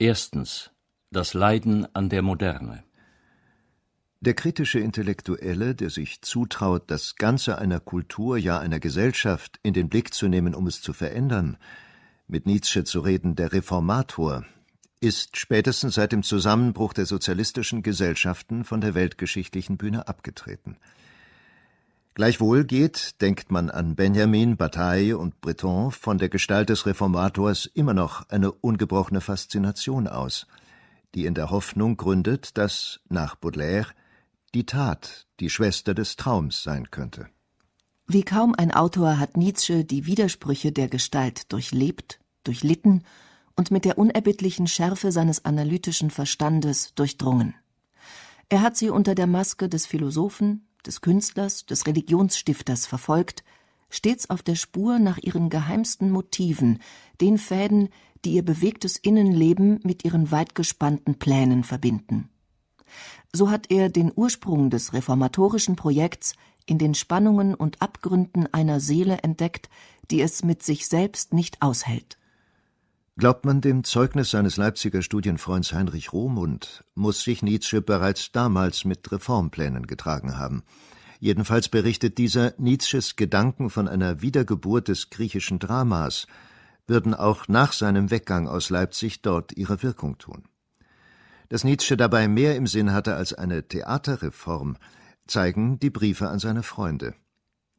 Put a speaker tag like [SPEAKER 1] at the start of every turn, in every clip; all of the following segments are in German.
[SPEAKER 1] Erstens das Leiden an der Moderne.
[SPEAKER 2] Der kritische Intellektuelle, der sich zutraut, das Ganze einer Kultur, ja einer Gesellschaft in den Blick zu nehmen, um es zu verändern, mit Nietzsche zu reden, der Reformator, ist spätestens seit dem Zusammenbruch der sozialistischen Gesellschaften von der weltgeschichtlichen Bühne abgetreten. Gleichwohl geht, denkt man an Benjamin, Bataille und Breton, von der Gestalt des Reformators immer noch eine ungebrochene Faszination aus, die in der Hoffnung gründet, dass, nach Baudelaire, die Tat die Schwester des Traums sein könnte.
[SPEAKER 3] Wie kaum ein Autor hat Nietzsche die Widersprüche der Gestalt durchlebt, durchlitten und mit der unerbittlichen Schärfe seines analytischen Verstandes durchdrungen. Er hat sie unter der Maske des Philosophen, des Künstlers, des Religionsstifters verfolgt, stets auf der Spur nach ihren geheimsten Motiven, den Fäden, die ihr bewegtes Innenleben mit ihren weitgespannten Plänen verbinden. So hat er den Ursprung des reformatorischen Projekts in den Spannungen und Abgründen einer Seele entdeckt, die es mit sich selbst nicht aushält.
[SPEAKER 2] Glaubt man dem Zeugnis seines Leipziger Studienfreunds Heinrich Rohmund, muss sich Nietzsche bereits damals mit Reformplänen getragen haben. Jedenfalls berichtet dieser Nietzsches Gedanken von einer Wiedergeburt des griechischen Dramas, würden auch nach seinem Weggang aus Leipzig dort ihre Wirkung tun. Dass Nietzsche dabei mehr im Sinn hatte als eine Theaterreform, zeigen die Briefe an seine Freunde.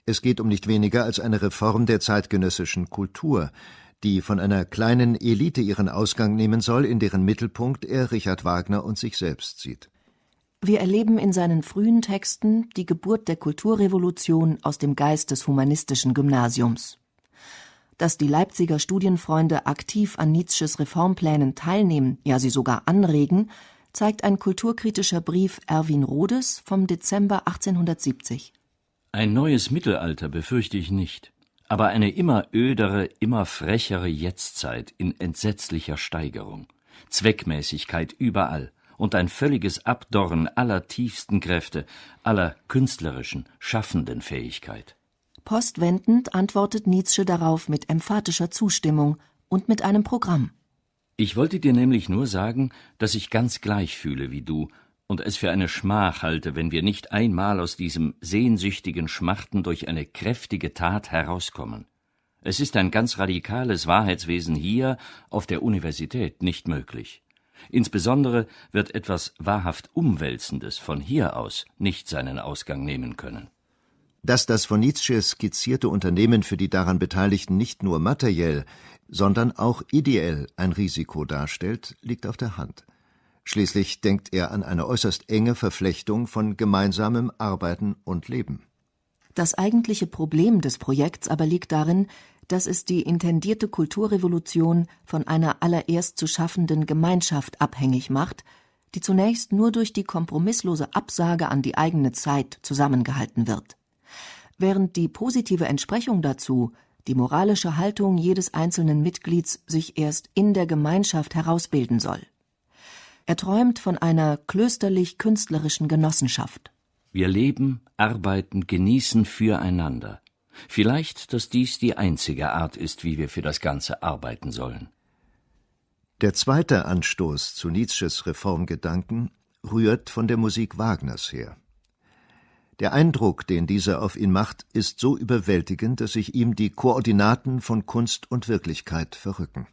[SPEAKER 2] Es geht um nicht weniger als eine Reform der zeitgenössischen Kultur, die von einer kleinen Elite ihren Ausgang nehmen soll, in deren Mittelpunkt er Richard Wagner und sich selbst sieht.
[SPEAKER 3] Wir erleben in seinen frühen Texten die Geburt der Kulturrevolution aus dem Geist des humanistischen Gymnasiums. Dass die Leipziger Studienfreunde aktiv an Nietzsches Reformplänen teilnehmen, ja sie sogar anregen, zeigt ein kulturkritischer Brief Erwin Rodes vom Dezember 1870.
[SPEAKER 1] Ein neues Mittelalter befürchte ich nicht aber eine immer ödere, immer frechere Jetztzeit in entsetzlicher Steigerung, Zweckmäßigkeit überall und ein völliges Abdorren aller tiefsten Kräfte, aller künstlerischen, schaffenden Fähigkeit.
[SPEAKER 3] Postwendend antwortet Nietzsche darauf mit emphatischer Zustimmung und mit einem Programm.
[SPEAKER 1] Ich wollte dir nämlich nur sagen, dass ich ganz gleich fühle wie du und es für eine Schmach halte, wenn wir nicht einmal aus diesem sehnsüchtigen Schmachten durch eine kräftige Tat herauskommen. Es ist ein ganz radikales Wahrheitswesen hier auf der Universität nicht möglich. Insbesondere wird etwas wahrhaft Umwälzendes von hier aus nicht seinen Ausgang nehmen können.
[SPEAKER 2] Dass das von Nietzsche skizzierte Unternehmen für die daran Beteiligten nicht nur materiell, sondern auch ideell ein Risiko darstellt, liegt auf der Hand. Schließlich denkt er an eine äußerst enge Verflechtung von gemeinsamem Arbeiten und Leben.
[SPEAKER 3] Das eigentliche Problem des Projekts aber liegt darin, dass es die intendierte Kulturrevolution von einer allererst zu schaffenden Gemeinschaft abhängig macht, die zunächst nur durch die kompromisslose Absage an die eigene Zeit zusammengehalten wird. Während die positive Entsprechung dazu, die moralische Haltung jedes einzelnen Mitglieds sich erst in der Gemeinschaft herausbilden soll. Er träumt von einer klösterlich-künstlerischen Genossenschaft.
[SPEAKER 1] Wir leben, arbeiten, genießen füreinander. Vielleicht, dass dies die einzige Art ist, wie wir für das Ganze arbeiten sollen.
[SPEAKER 2] Der zweite Anstoß zu Nietzsches Reformgedanken rührt von der Musik Wagners her. Der Eindruck, den dieser auf ihn macht, ist so überwältigend, dass sich ihm die Koordinaten von Kunst und Wirklichkeit verrücken.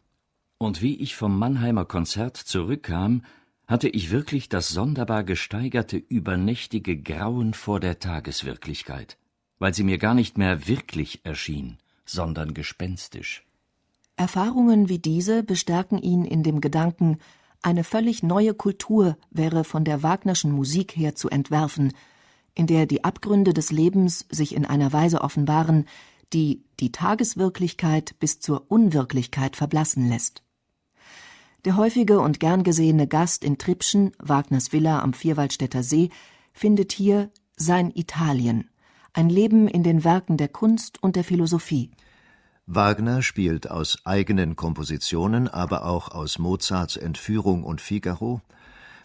[SPEAKER 1] Und wie ich vom Mannheimer Konzert zurückkam, hatte ich wirklich das sonderbar gesteigerte übernächtige Grauen vor der Tageswirklichkeit, weil sie mir gar nicht mehr wirklich erschien, sondern gespenstisch.
[SPEAKER 3] Erfahrungen wie diese bestärken ihn in dem Gedanken, eine völlig neue Kultur wäre von der Wagnerschen Musik her zu entwerfen, in der die Abgründe des Lebens sich in einer Weise offenbaren, die die Tageswirklichkeit bis zur Unwirklichkeit verblassen lässt. Der häufige und gern gesehene Gast in Trippschen, Wagners Villa am Vierwaldstätter See, findet hier sein Italien, ein Leben in den Werken der Kunst und der Philosophie.
[SPEAKER 2] Wagner spielt aus eigenen Kompositionen, aber auch aus Mozarts Entführung und Figaro.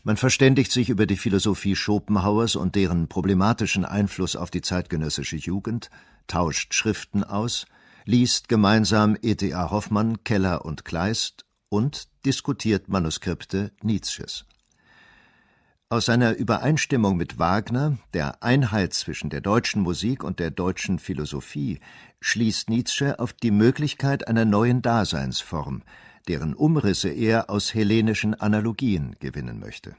[SPEAKER 2] Man verständigt sich über die Philosophie Schopenhauers und deren problematischen Einfluss auf die zeitgenössische Jugend, tauscht Schriften aus, liest gemeinsam E.T.A. Hoffmann, Keller und Kleist und diskutiert Manuskripte Nietzsches. Aus seiner Übereinstimmung mit Wagner, der Einheit zwischen der deutschen Musik und der deutschen Philosophie, schließt Nietzsche auf die Möglichkeit einer neuen Daseinsform, deren Umrisse er aus hellenischen Analogien gewinnen möchte.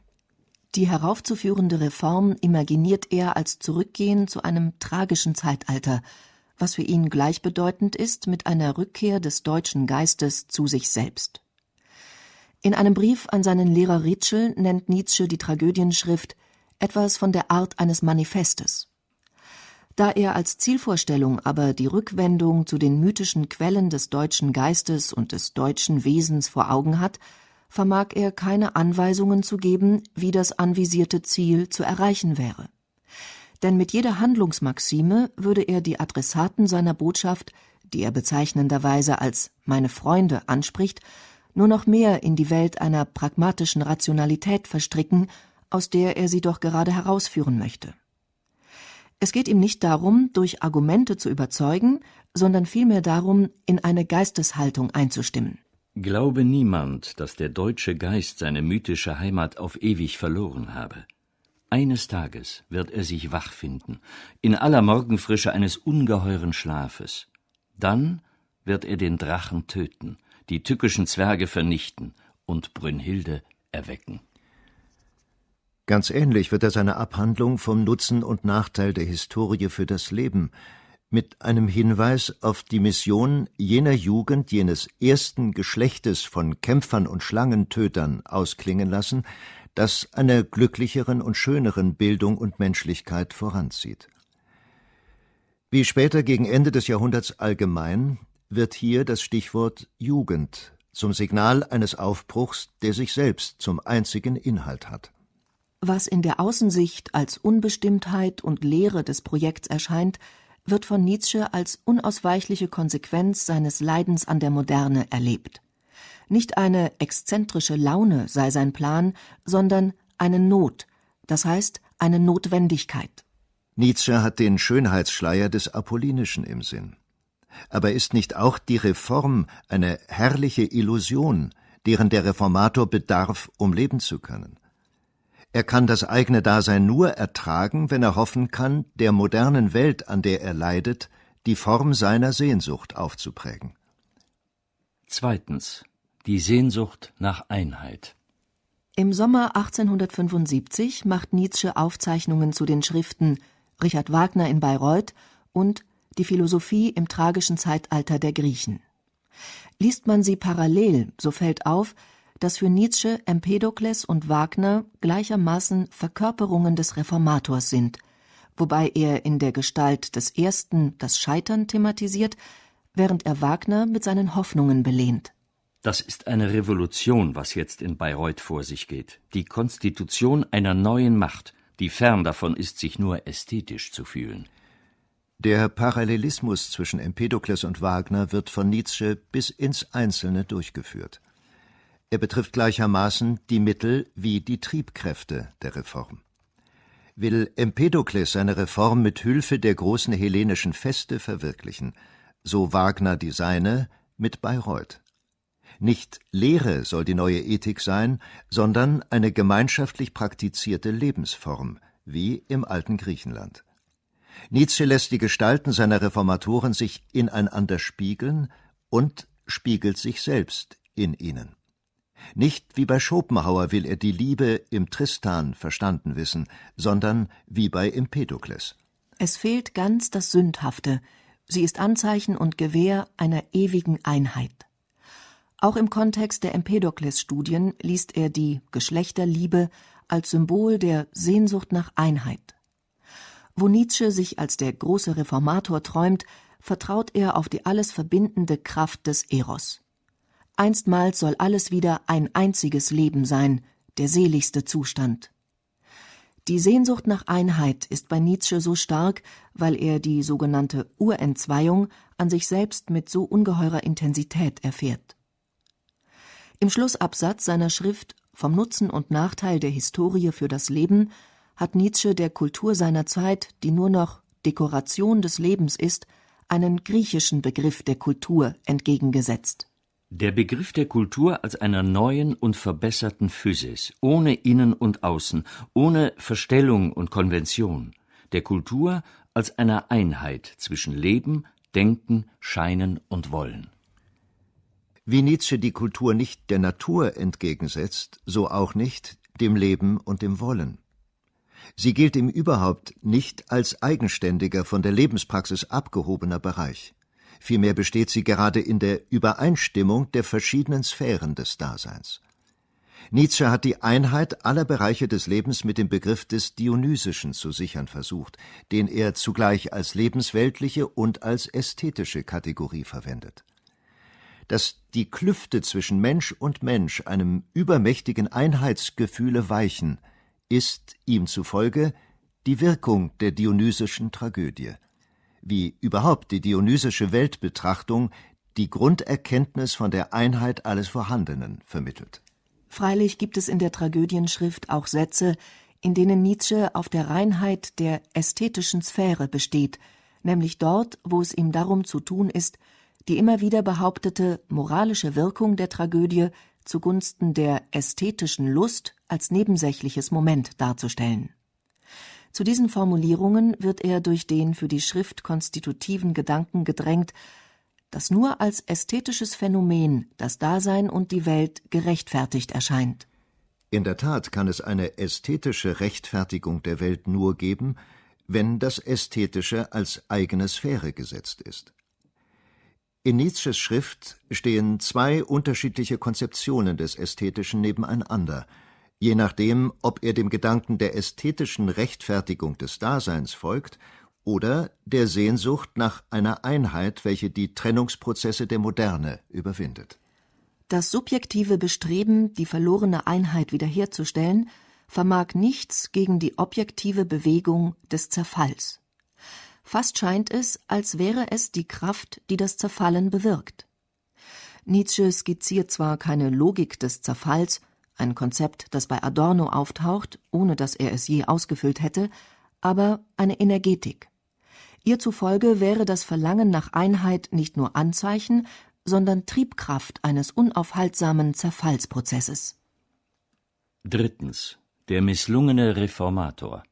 [SPEAKER 3] Die heraufzuführende Reform imaginiert er als Zurückgehen zu einem tragischen Zeitalter, was für ihn gleichbedeutend ist mit einer Rückkehr des deutschen Geistes zu sich selbst. In einem Brief an seinen Lehrer Ritschl nennt Nietzsche die Tragödienschrift etwas von der Art eines Manifestes. Da er als Zielvorstellung aber die Rückwendung zu den mythischen Quellen des deutschen Geistes und des deutschen Wesens vor Augen hat, vermag er keine Anweisungen zu geben, wie das anvisierte Ziel zu erreichen wäre. Denn mit jeder Handlungsmaxime würde er die Adressaten seiner Botschaft, die er bezeichnenderweise als meine Freunde anspricht, nur noch mehr in die Welt einer pragmatischen Rationalität verstricken, aus der er sie doch gerade herausführen möchte. Es geht ihm nicht darum, durch Argumente zu überzeugen, sondern vielmehr darum, in eine Geisteshaltung einzustimmen.
[SPEAKER 1] Glaube niemand, dass der deutsche Geist seine mythische Heimat auf ewig verloren habe. Eines Tages wird er sich wach finden, in aller Morgenfrische eines ungeheuren Schlafes. Dann wird er den Drachen töten, die tückischen Zwerge vernichten und Brünnhilde erwecken.
[SPEAKER 2] Ganz ähnlich wird er seine Abhandlung vom Nutzen und Nachteil der Historie für das Leben mit einem Hinweis auf die Mission jener Jugend jenes ersten Geschlechtes von Kämpfern und Schlangentötern ausklingen lassen, das einer glücklicheren und schöneren Bildung und Menschlichkeit voranzieht. Wie später gegen Ende des Jahrhunderts allgemein wird hier das Stichwort Jugend zum Signal eines Aufbruchs, der sich selbst zum einzigen Inhalt hat.
[SPEAKER 3] Was in der Außensicht als Unbestimmtheit und Leere des Projekts erscheint, wird von Nietzsche als unausweichliche Konsequenz seines Leidens an der Moderne erlebt. Nicht eine exzentrische Laune sei sein Plan, sondern eine Not, das heißt eine Notwendigkeit.
[SPEAKER 2] Nietzsche hat den Schönheitsschleier des Apollinischen im Sinn. Aber ist nicht auch die Reform eine herrliche Illusion, deren der Reformator bedarf, um leben zu können? Er kann das eigene Dasein nur ertragen, wenn er hoffen kann, der modernen Welt, an der er leidet, die Form seiner Sehnsucht aufzuprägen.
[SPEAKER 1] Zweitens. Die Sehnsucht nach Einheit.
[SPEAKER 3] Im Sommer 1875 macht Nietzsche Aufzeichnungen zu den Schriften Richard Wagner in Bayreuth und die Philosophie im tragischen Zeitalter der Griechen. Liest man sie parallel, so fällt auf, dass für Nietzsche Empedokles und Wagner gleichermaßen Verkörperungen des Reformators sind, wobei er in der Gestalt des ersten das Scheitern thematisiert, während er Wagner mit seinen Hoffnungen belehnt.
[SPEAKER 1] Das ist eine Revolution, was jetzt in Bayreuth vor sich geht. Die Konstitution einer neuen Macht, die fern davon ist, sich nur ästhetisch zu fühlen.
[SPEAKER 2] Der Parallelismus zwischen Empedokles und Wagner wird von Nietzsche bis ins Einzelne durchgeführt. Er betrifft gleichermaßen die Mittel wie die Triebkräfte der Reform. Will Empedokles seine Reform mit Hilfe der großen hellenischen Feste verwirklichen, so Wagner die seine mit Bayreuth. Nicht Lehre soll die neue Ethik sein, sondern eine gemeinschaftlich praktizierte Lebensform, wie im alten Griechenland. Nietzsche lässt die Gestalten seiner Reformatoren sich ineinander spiegeln und spiegelt sich selbst in ihnen. Nicht wie bei Schopenhauer will er die Liebe im Tristan verstanden wissen, sondern wie bei Empedokles.
[SPEAKER 3] Es fehlt ganz das Sündhafte, sie ist Anzeichen und Gewähr einer ewigen Einheit. Auch im Kontext der Empedokles-Studien liest er die Geschlechterliebe als Symbol der Sehnsucht nach Einheit. Wo Nietzsche sich als der große Reformator träumt, vertraut er auf die alles verbindende Kraft des Eros. Einstmals soll alles wieder ein einziges Leben sein, der seligste Zustand. Die Sehnsucht nach Einheit ist bei Nietzsche so stark, weil er die sogenannte Urentzweiung an sich selbst mit so ungeheurer Intensität erfährt. Im Schlussabsatz seiner Schrift Vom Nutzen und Nachteil der Historie für das Leben hat Nietzsche der Kultur seiner Zeit, die nur noch Dekoration des Lebens ist, einen griechischen Begriff der Kultur entgegengesetzt.
[SPEAKER 1] Der Begriff der Kultur als einer neuen und verbesserten Physis, ohne Innen und Außen, ohne Verstellung und Konvention, der Kultur als einer Einheit zwischen Leben, Denken, Scheinen und Wollen.
[SPEAKER 2] Wie Nietzsche die Kultur nicht der Natur entgegensetzt, so auch nicht dem Leben und dem Wollen. Sie gilt ihm überhaupt nicht als eigenständiger, von der Lebenspraxis abgehobener Bereich. Vielmehr besteht sie gerade in der Übereinstimmung der verschiedenen Sphären des Daseins. Nietzsche hat die Einheit aller Bereiche des Lebens mit dem Begriff des Dionysischen zu sichern versucht, den er zugleich als lebensweltliche und als ästhetische Kategorie verwendet. Dass die Klüfte zwischen Mensch und Mensch einem übermächtigen Einheitsgefühle weichen, ist ihm zufolge die Wirkung der dionysischen Tragödie wie überhaupt die dionysische Weltbetrachtung die Grunderkenntnis von der Einheit alles Vorhandenen vermittelt.
[SPEAKER 3] Freilich gibt es in der Tragödienschrift auch Sätze, in denen Nietzsche auf der Reinheit der ästhetischen Sphäre besteht, nämlich dort, wo es ihm darum zu tun ist, die immer wieder behauptete moralische Wirkung der Tragödie zugunsten der ästhetischen Lust als nebensächliches Moment darzustellen zu diesen Formulierungen wird er durch den für die Schrift konstitutiven Gedanken gedrängt, dass nur als ästhetisches Phänomen das Dasein und die Welt gerechtfertigt erscheint.
[SPEAKER 2] In der Tat kann es eine ästhetische Rechtfertigung der Welt nur geben, wenn das Ästhetische als eigene Sphäre gesetzt ist. In Nietzsches Schrift stehen zwei unterschiedliche Konzeptionen des Ästhetischen nebeneinander – je nachdem, ob er dem Gedanken der ästhetischen Rechtfertigung des Daseins folgt oder der Sehnsucht nach einer Einheit, welche die Trennungsprozesse der Moderne überwindet.
[SPEAKER 3] Das subjektive Bestreben, die verlorene Einheit wiederherzustellen, vermag nichts gegen die objektive Bewegung des Zerfalls. Fast scheint es, als wäre es die Kraft, die das Zerfallen bewirkt. Nietzsche skizziert zwar keine Logik des Zerfalls, ein Konzept, das bei Adorno auftaucht, ohne dass er es je ausgefüllt hätte, aber eine Energetik. Ihr zufolge wäre das Verlangen nach Einheit nicht nur Anzeichen, sondern Triebkraft eines unaufhaltsamen Zerfallsprozesses.
[SPEAKER 1] Drittens. Der misslungene Reformator.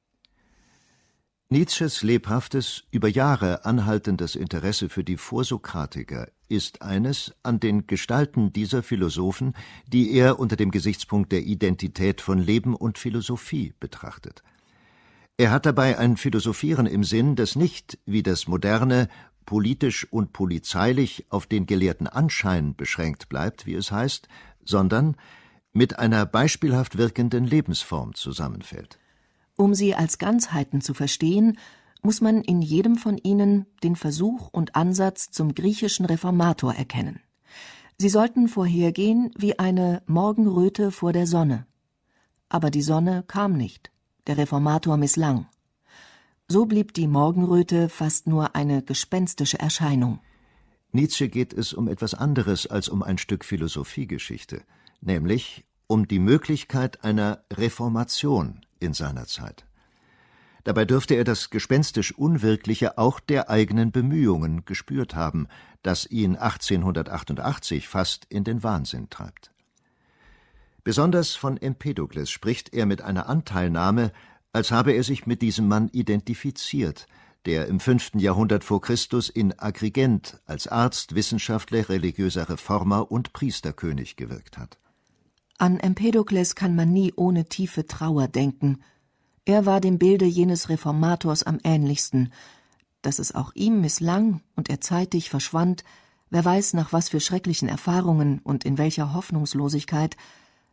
[SPEAKER 2] Nietzsches lebhaftes, über Jahre anhaltendes Interesse für die Vorsokratiker ist eines an den Gestalten dieser Philosophen, die er unter dem Gesichtspunkt der Identität von Leben und Philosophie betrachtet. Er hat dabei ein Philosophieren im Sinn, das nicht, wie das moderne, politisch und polizeilich auf den gelehrten Anschein beschränkt bleibt, wie es heißt, sondern mit einer beispielhaft wirkenden Lebensform zusammenfällt.
[SPEAKER 3] Um sie als Ganzheiten zu verstehen, muss man in jedem von ihnen den Versuch und Ansatz zum griechischen Reformator erkennen. Sie sollten vorhergehen wie eine Morgenröte vor der Sonne. Aber die Sonne kam nicht, der Reformator misslang. So blieb die Morgenröte fast nur eine gespenstische Erscheinung.
[SPEAKER 2] Nietzsche geht es um etwas anderes als um ein Stück Philosophiegeschichte, nämlich um die Möglichkeit einer Reformation in seiner Zeit. Dabei dürfte er das gespenstisch Unwirkliche auch der eigenen Bemühungen gespürt haben, das ihn 1888 fast in den Wahnsinn treibt. Besonders von Empedokles spricht er mit einer Anteilnahme, als habe er sich mit diesem Mann identifiziert, der im fünften Jahrhundert vor Christus in Agrigent als Arzt, Wissenschaftler, religiöser Reformer und Priesterkönig gewirkt hat.
[SPEAKER 3] An Empedokles kann man nie ohne tiefe Trauer denken. Er war dem Bilde jenes Reformators am ähnlichsten. Dass es auch ihm misslang und er zeitig verschwand, wer weiß nach was für schrecklichen Erfahrungen und in welcher Hoffnungslosigkeit,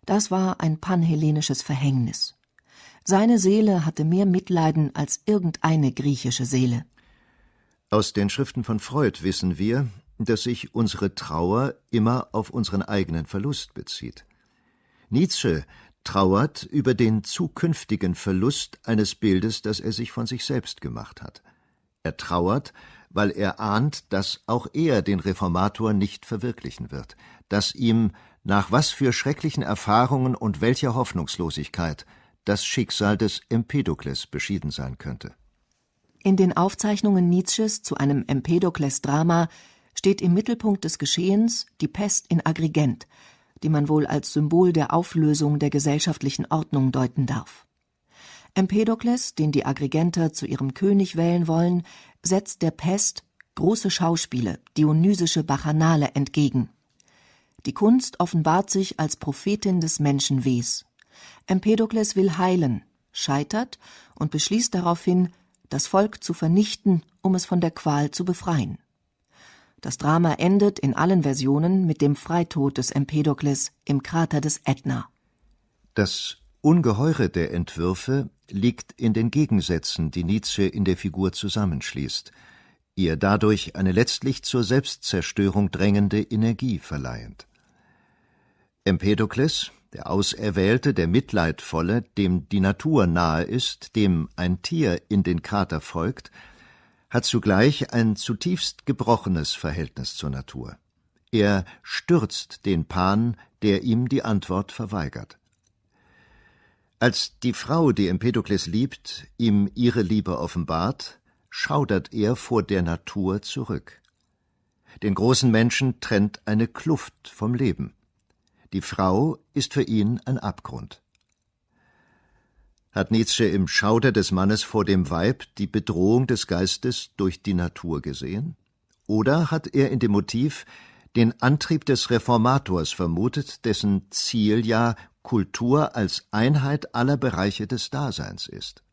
[SPEAKER 3] das war ein panhellenisches Verhängnis. Seine Seele hatte mehr Mitleiden als irgendeine griechische Seele.
[SPEAKER 2] Aus den Schriften von Freud wissen wir, dass sich unsere Trauer immer auf unseren eigenen Verlust bezieht. Nietzsche trauert über den zukünftigen Verlust eines Bildes, das er sich von sich selbst gemacht hat. Er trauert, weil er ahnt, dass auch er den Reformator nicht verwirklichen wird, dass ihm, nach was für schrecklichen Erfahrungen und welcher Hoffnungslosigkeit, das Schicksal des Empedokles beschieden sein könnte.
[SPEAKER 3] In den Aufzeichnungen Nietzsches zu einem Empedokles-Drama steht im Mittelpunkt des Geschehens die Pest in Agrigent, die man wohl als Symbol der Auflösung der gesellschaftlichen Ordnung deuten darf. Empedokles, den die Agrigenter zu ihrem König wählen wollen, setzt der Pest große Schauspiele, dionysische Bacchanale entgegen. Die Kunst offenbart sich als Prophetin des Menschenwehs. Empedokles will heilen, scheitert und beschließt daraufhin, das Volk zu vernichten, um es von der Qual zu befreien. Das Drama endet in allen Versionen mit dem Freitod des Empedokles im Krater des Ätna.
[SPEAKER 2] Das Ungeheure der Entwürfe liegt in den Gegensätzen, die Nietzsche in der Figur zusammenschließt, ihr dadurch eine letztlich zur Selbstzerstörung drängende Energie verleihend. Empedokles, der Auserwählte, der Mitleidvolle, dem die Natur nahe ist, dem ein Tier in den Krater folgt, hat zugleich ein zutiefst gebrochenes Verhältnis zur Natur. Er stürzt den Pan, der ihm die Antwort verweigert. Als die Frau, die Empedokles liebt, ihm ihre Liebe offenbart, schaudert er vor der Natur zurück. Den großen Menschen trennt eine Kluft vom Leben. Die Frau ist für ihn ein Abgrund. Hat Nietzsche im Schauder des Mannes vor dem Weib die Bedrohung des Geistes durch die Natur gesehen? Oder hat er in dem Motiv den Antrieb des Reformators vermutet, dessen Ziel ja Kultur als Einheit aller Bereiche des Daseins ist.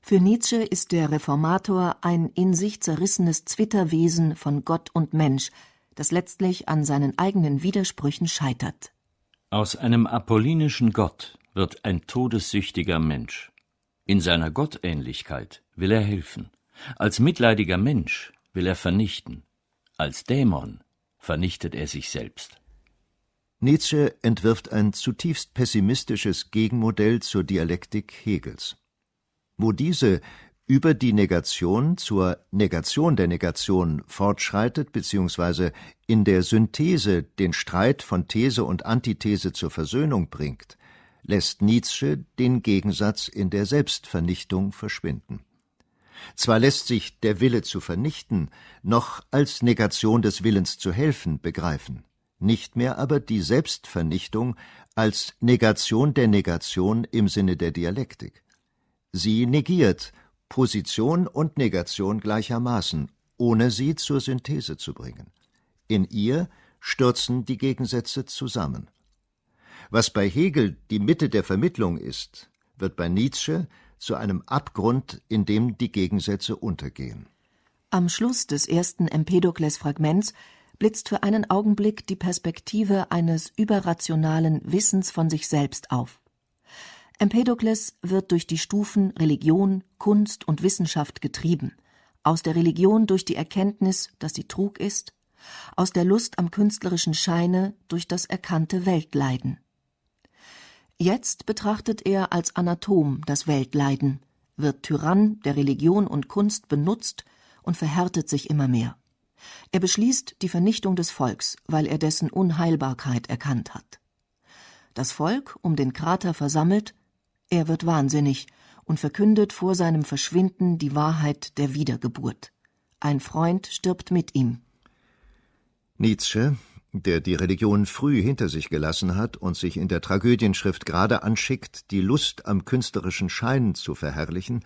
[SPEAKER 3] Für Nietzsche ist der Reformator ein in sich zerrissenes Zwitterwesen von Gott und Mensch, das letztlich an seinen eigenen Widersprüchen scheitert.
[SPEAKER 1] Aus einem apollinischen Gott wird ein todessüchtiger Mensch. In seiner Gottähnlichkeit will er helfen. Als mitleidiger Mensch will er vernichten. Als Dämon vernichtet er sich selbst.
[SPEAKER 2] Nietzsche entwirft ein zutiefst pessimistisches Gegenmodell zur Dialektik Hegels. Wo diese über die Negation zur Negation der Negation fortschreitet bzw. in der Synthese den Streit von These und Antithese zur Versöhnung bringt, lässt Nietzsche den Gegensatz in der Selbstvernichtung verschwinden. Zwar lässt sich der Wille zu vernichten noch als Negation des Willens zu helfen begreifen, nicht mehr aber die Selbstvernichtung als Negation der Negation im Sinne der Dialektik. Sie negiert Position und Negation gleichermaßen, ohne sie zur Synthese zu bringen. In ihr stürzen die Gegensätze zusammen. Was bei Hegel die Mitte der Vermittlung ist, wird bei Nietzsche zu einem Abgrund, in dem die Gegensätze untergehen.
[SPEAKER 3] Am Schluss des ersten Empedokles-Fragments blitzt für einen Augenblick die Perspektive eines überrationalen Wissens von sich selbst auf. Empedokles wird durch die Stufen Religion, Kunst und Wissenschaft getrieben, aus der Religion durch die Erkenntnis, dass sie Trug ist, aus der Lust am künstlerischen Scheine durch das erkannte Weltleiden. Jetzt betrachtet er als Anatom das Weltleiden, wird Tyrann der Religion und Kunst benutzt und verhärtet sich immer mehr. Er beschließt die Vernichtung des Volks, weil er dessen Unheilbarkeit erkannt hat. Das Volk um den Krater versammelt, er wird wahnsinnig und verkündet vor seinem Verschwinden die Wahrheit der Wiedergeburt. Ein Freund stirbt mit ihm.
[SPEAKER 2] Nietzsche, der die Religion früh hinter sich gelassen hat und sich in der Tragödienschrift gerade anschickt, die Lust am künstlerischen Schein zu verherrlichen,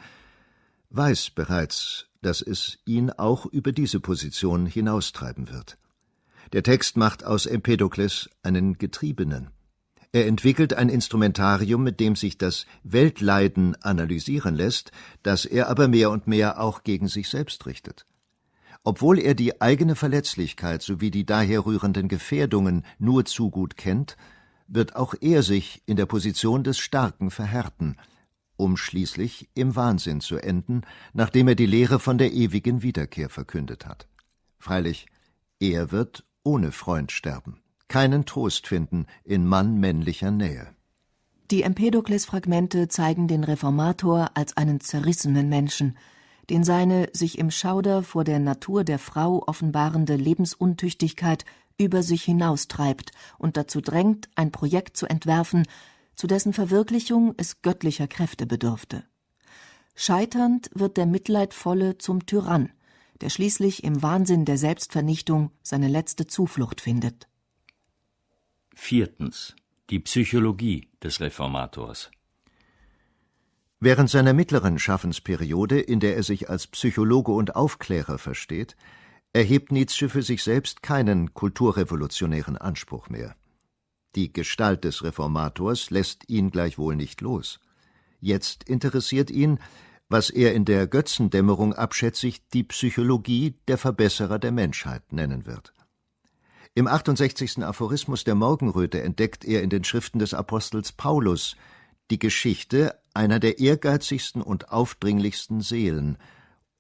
[SPEAKER 2] weiß bereits, dass es ihn auch über diese Position hinaustreiben wird. Der Text macht aus Empedokles einen Getriebenen. Er entwickelt ein Instrumentarium, mit dem sich das Weltleiden analysieren lässt, das er aber mehr und mehr auch gegen sich selbst richtet. Obwohl er die eigene Verletzlichkeit sowie die daher rührenden Gefährdungen nur zu gut kennt, wird auch er sich in der Position des Starken verhärten, um schließlich im Wahnsinn zu enden, nachdem er die Lehre von der ewigen Wiederkehr verkündet hat. Freilich, er wird ohne Freund sterben, keinen Trost finden in mannmännlicher Nähe.
[SPEAKER 3] Die Empedokles-Fragmente zeigen den Reformator als einen zerrissenen Menschen, den seine sich im Schauder vor der Natur der Frau offenbarende Lebensuntüchtigkeit über sich hinaustreibt und dazu drängt, ein Projekt zu entwerfen, zu dessen Verwirklichung es göttlicher Kräfte bedurfte. Scheiternd wird der Mitleidvolle zum Tyrann, der schließlich im Wahnsinn der Selbstvernichtung seine letzte Zuflucht findet.
[SPEAKER 1] Viertens. Die Psychologie des Reformators.
[SPEAKER 2] Während seiner mittleren Schaffensperiode, in der er sich als Psychologe und Aufklärer versteht, erhebt Nietzsche für sich selbst keinen kulturrevolutionären Anspruch mehr. Die Gestalt des Reformators lässt ihn gleichwohl nicht los. Jetzt interessiert ihn, was er in der Götzendämmerung abschätzig die Psychologie der Verbesserer der Menschheit nennen wird. Im 68. Aphorismus der Morgenröte entdeckt er in den Schriften des Apostels Paulus die Geschichte einer der ehrgeizigsten und aufdringlichsten Seelen.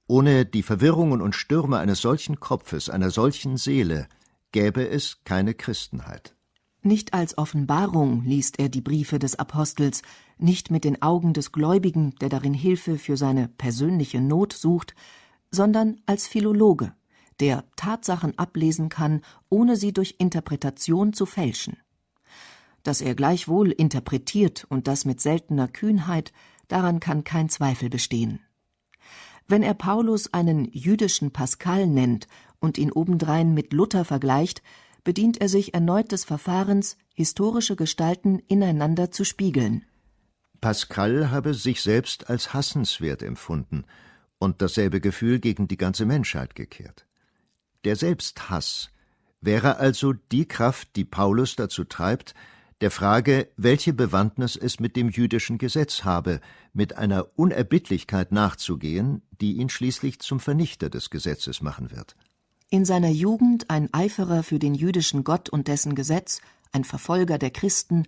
[SPEAKER 2] Ohne die Verwirrungen und Stürme eines solchen Kopfes, einer solchen Seele, gäbe es keine Christenheit.
[SPEAKER 3] Nicht als Offenbarung liest er die Briefe des Apostels, nicht mit den Augen des Gläubigen, der darin Hilfe für seine persönliche Not sucht, sondern als Philologe, der Tatsachen ablesen kann, ohne sie durch Interpretation zu fälschen dass er gleichwohl interpretiert und das mit seltener Kühnheit, daran kann kein Zweifel bestehen. Wenn er Paulus einen jüdischen Pascal nennt und ihn obendrein mit Luther vergleicht, bedient er sich erneut des Verfahrens, historische Gestalten ineinander zu spiegeln.
[SPEAKER 2] Pascal habe sich selbst als hassenswert empfunden und dasselbe Gefühl gegen die ganze Menschheit gekehrt. Der Selbsthass wäre also die Kraft, die Paulus dazu treibt, der Frage, welche Bewandtnis es mit dem jüdischen Gesetz habe, mit einer Unerbittlichkeit nachzugehen, die ihn schließlich zum Vernichter des Gesetzes machen wird.
[SPEAKER 3] In seiner Jugend ein Eiferer für den jüdischen Gott und dessen Gesetz, ein Verfolger der Christen,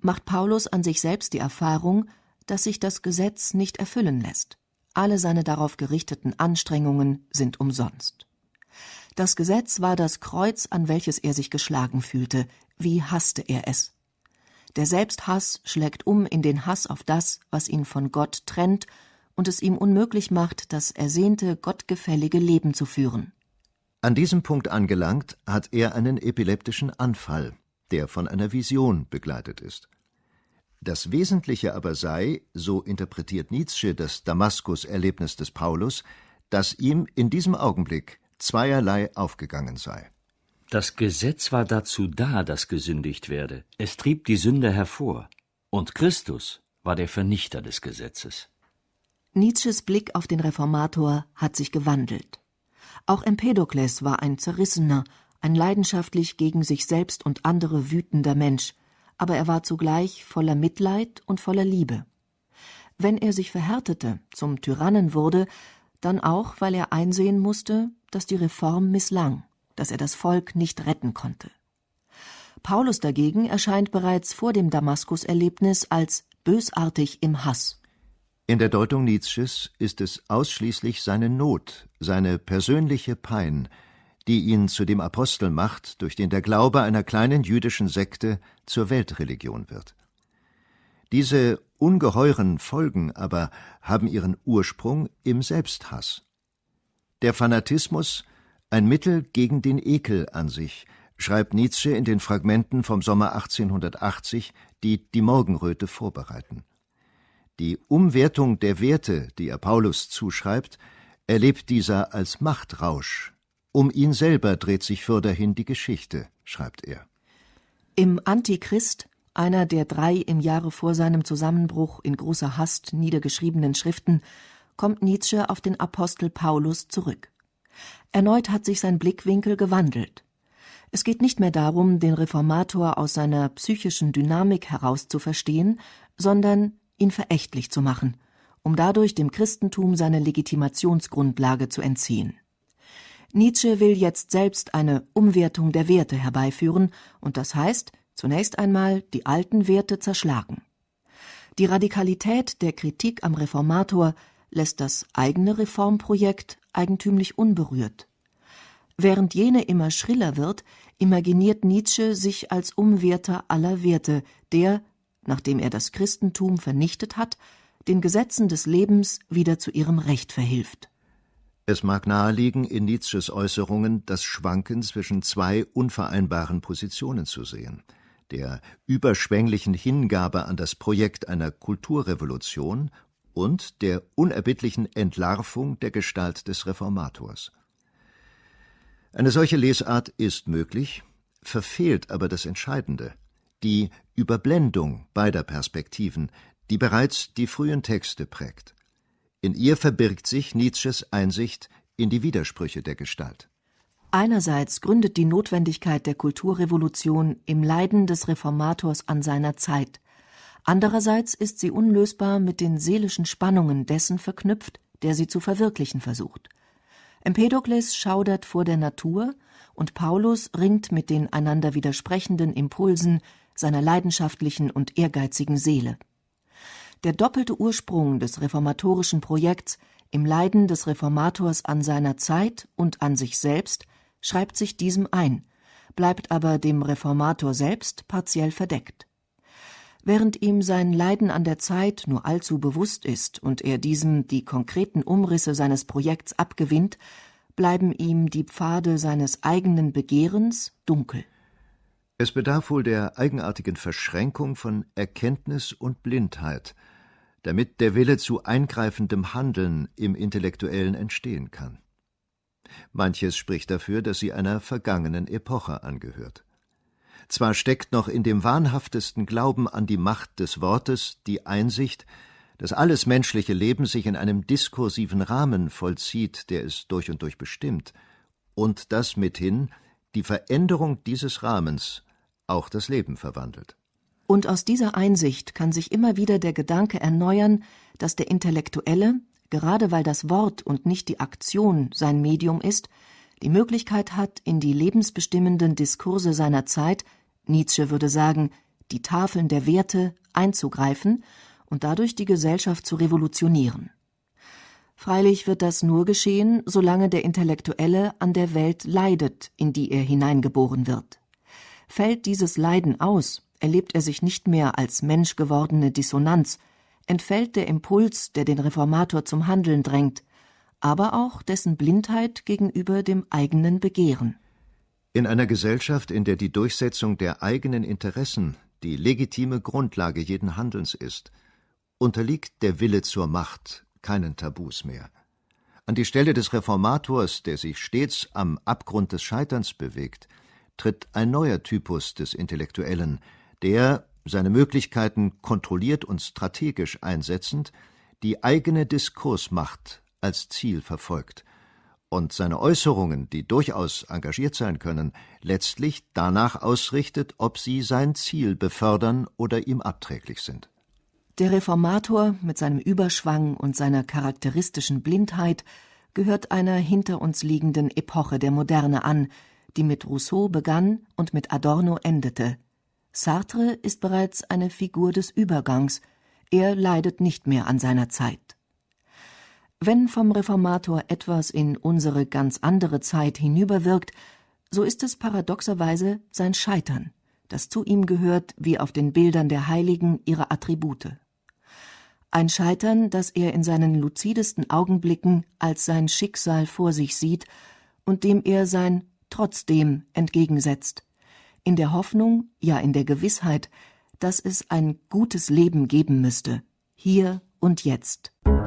[SPEAKER 3] macht Paulus an sich selbst die Erfahrung, dass sich das Gesetz nicht erfüllen lässt. Alle seine darauf gerichteten Anstrengungen sind umsonst. Das Gesetz war das Kreuz, an welches er sich geschlagen fühlte. Wie hasste er es? Der Selbsthass schlägt um in den Hass auf das, was ihn von Gott trennt und es ihm unmöglich macht, das ersehnte, gottgefällige Leben zu führen.
[SPEAKER 2] An diesem Punkt angelangt, hat er einen epileptischen Anfall, der von einer Vision begleitet ist. Das Wesentliche aber sei, so interpretiert Nietzsche das Damaskus-Erlebnis des Paulus, dass ihm in diesem Augenblick zweierlei aufgegangen sei.
[SPEAKER 1] Das Gesetz war dazu da, dass gesündigt werde. Es trieb die Sünde hervor. Und Christus war der Vernichter des Gesetzes.
[SPEAKER 3] Nietzsches Blick auf den Reformator hat sich gewandelt. Auch Empedokles war ein zerrissener, ein leidenschaftlich gegen sich selbst und andere wütender Mensch, aber er war zugleich voller Mitleid und voller Liebe. Wenn er sich verhärtete, zum Tyrannen wurde, dann auch, weil er einsehen musste, dass die Reform misslang dass er das Volk nicht retten konnte. Paulus dagegen erscheint bereits vor dem Damaskus-Erlebnis als bösartig im Hass.
[SPEAKER 2] In der Deutung Nietzsches ist es ausschließlich seine Not, seine persönliche Pein, die ihn zu dem Apostel macht, durch den der Glaube einer kleinen jüdischen Sekte zur Weltreligion wird. Diese ungeheuren Folgen aber haben ihren Ursprung im Selbsthass. Der Fanatismus ein Mittel gegen den Ekel an sich, schreibt Nietzsche in den Fragmenten vom Sommer 1880, die die Morgenröte vorbereiten. Die Umwertung der Werte, die er Paulus zuschreibt, erlebt dieser als Machtrausch. Um ihn selber dreht sich fürderhin die Geschichte, schreibt er.
[SPEAKER 3] Im Antichrist, einer der drei im Jahre vor seinem Zusammenbruch in großer Hast niedergeschriebenen Schriften, kommt Nietzsche auf den Apostel Paulus zurück. Erneut hat sich sein Blickwinkel gewandelt. Es geht nicht mehr darum, den Reformator aus seiner psychischen Dynamik heraus zu verstehen, sondern ihn verächtlich zu machen, um dadurch dem Christentum seine Legitimationsgrundlage zu entziehen. Nietzsche will jetzt selbst eine Umwertung der Werte herbeiführen, und das heißt, zunächst einmal die alten Werte zerschlagen. Die Radikalität der Kritik am Reformator lässt das eigene Reformprojekt eigentümlich unberührt. Während jene immer schriller wird, imaginiert Nietzsche sich als Umwerter aller Werte, der, nachdem er das Christentum vernichtet hat, den Gesetzen des Lebens wieder zu ihrem Recht verhilft.
[SPEAKER 2] Es mag naheliegen, in Nietzsches Äußerungen das Schwanken zwischen zwei unvereinbaren Positionen zu sehen der überschwänglichen Hingabe an das Projekt einer Kulturrevolution und der unerbittlichen Entlarvung der Gestalt des Reformators. Eine solche Lesart ist möglich, verfehlt aber das Entscheidende, die Überblendung beider Perspektiven, die bereits die frühen Texte prägt. In ihr verbirgt sich Nietzsches Einsicht in die Widersprüche der Gestalt.
[SPEAKER 3] Einerseits gründet die Notwendigkeit der Kulturrevolution im Leiden des Reformators an seiner Zeit, andererseits ist sie unlösbar mit den seelischen Spannungen dessen verknüpft, der sie zu verwirklichen versucht. Empedokles schaudert vor der Natur und Paulus ringt mit den einander widersprechenden Impulsen seiner leidenschaftlichen und ehrgeizigen Seele. Der doppelte Ursprung des reformatorischen Projekts im Leiden des Reformators an seiner Zeit und an sich selbst schreibt sich diesem ein, bleibt aber dem Reformator selbst partiell verdeckt. Während ihm sein Leiden an der Zeit nur allzu bewusst ist und er diesem die konkreten Umrisse seines Projekts abgewinnt, bleiben ihm die Pfade seines eigenen Begehrens dunkel.
[SPEAKER 2] Es bedarf wohl der eigenartigen Verschränkung von Erkenntnis und Blindheit, damit der Wille zu eingreifendem Handeln im Intellektuellen entstehen kann. Manches spricht dafür, dass sie einer vergangenen Epoche angehört. Zwar steckt noch in dem wahnhaftesten Glauben an die Macht des Wortes die Einsicht, dass alles menschliche Leben sich in einem diskursiven Rahmen vollzieht, der es durch und durch bestimmt, und dass mithin die Veränderung dieses Rahmens auch das Leben verwandelt.
[SPEAKER 3] Und aus dieser Einsicht kann sich immer wieder der Gedanke erneuern, dass der Intellektuelle, gerade weil das Wort und nicht die Aktion sein Medium ist, die Möglichkeit hat, in die lebensbestimmenden Diskurse seiner Zeit Nietzsche würde sagen, die Tafeln der Werte einzugreifen und dadurch die Gesellschaft zu revolutionieren. Freilich wird das nur geschehen, solange der Intellektuelle an der Welt leidet, in die er hineingeboren wird. Fällt dieses Leiden aus, erlebt er sich nicht mehr als menschgewordene Dissonanz, entfällt der Impuls, der den Reformator zum Handeln drängt, aber auch dessen Blindheit gegenüber dem eigenen Begehren.
[SPEAKER 2] In einer Gesellschaft, in der die Durchsetzung der eigenen Interessen die legitime Grundlage jeden Handelns ist, unterliegt der Wille zur Macht keinen Tabus mehr. An die Stelle des Reformators, der sich stets am Abgrund des Scheiterns bewegt, tritt ein neuer Typus des Intellektuellen, der, seine Möglichkeiten kontrolliert und strategisch einsetzend, die eigene Diskursmacht als Ziel verfolgt und seine Äußerungen, die durchaus engagiert sein können, letztlich danach ausrichtet, ob sie sein Ziel befördern oder ihm abträglich sind.
[SPEAKER 3] Der Reformator mit seinem Überschwang und seiner charakteristischen Blindheit gehört einer hinter uns liegenden Epoche der Moderne an, die mit Rousseau begann und mit Adorno endete. Sartre ist bereits eine Figur des Übergangs, er leidet nicht mehr an seiner Zeit. Wenn vom Reformator etwas in unsere ganz andere Zeit hinüberwirkt, so ist es paradoxerweise sein Scheitern, das zu ihm gehört wie auf den Bildern der Heiligen ihre Attribute. Ein Scheitern, das er in seinen luzidesten Augenblicken als sein Schicksal vor sich sieht und dem er sein Trotzdem entgegensetzt, in der Hoffnung, ja in der Gewissheit, dass es ein gutes Leben geben müsste, hier und jetzt.